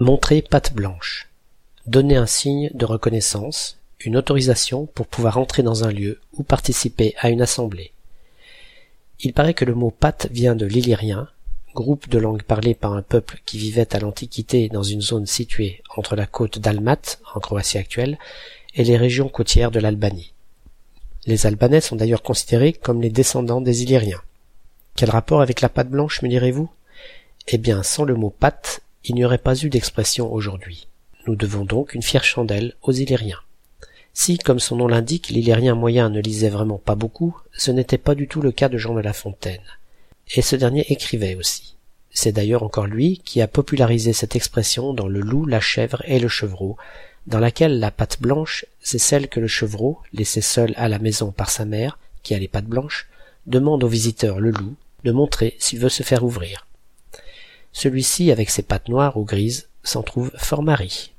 Montrer patte blanche. Donner un signe de reconnaissance, une autorisation pour pouvoir entrer dans un lieu ou participer à une assemblée. Il paraît que le mot patte vient de l'illyrien, groupe de langues parlées par un peuple qui vivait à l'Antiquité dans une zone située entre la côte d'Almat, en Croatie actuelle, et les régions côtières de l'Albanie. Les Albanais sont d'ailleurs considérés comme les descendants des Illyriens. Quel rapport avec la pâte blanche, me direz-vous? Eh bien, sans le mot pâte, il n'y aurait pas eu d'expression aujourd'hui. Nous devons donc une fière chandelle aux Illyriens. Si, comme son nom l'indique, l'Illyrien moyen ne lisait vraiment pas beaucoup, ce n'était pas du tout le cas de Jean de La Fontaine et ce dernier écrivait aussi. C'est d'ailleurs encore lui qui a popularisé cette expression dans le loup, la chèvre et le chevreau, dans laquelle la patte blanche, c'est celle que le chevreau, laissé seul à la maison par sa mère, qui a les pattes blanches, demande au visiteur le loup de montrer s'il veut se faire ouvrir. Celui-ci, avec ses pattes noires ou grises, s'en trouve fort mari.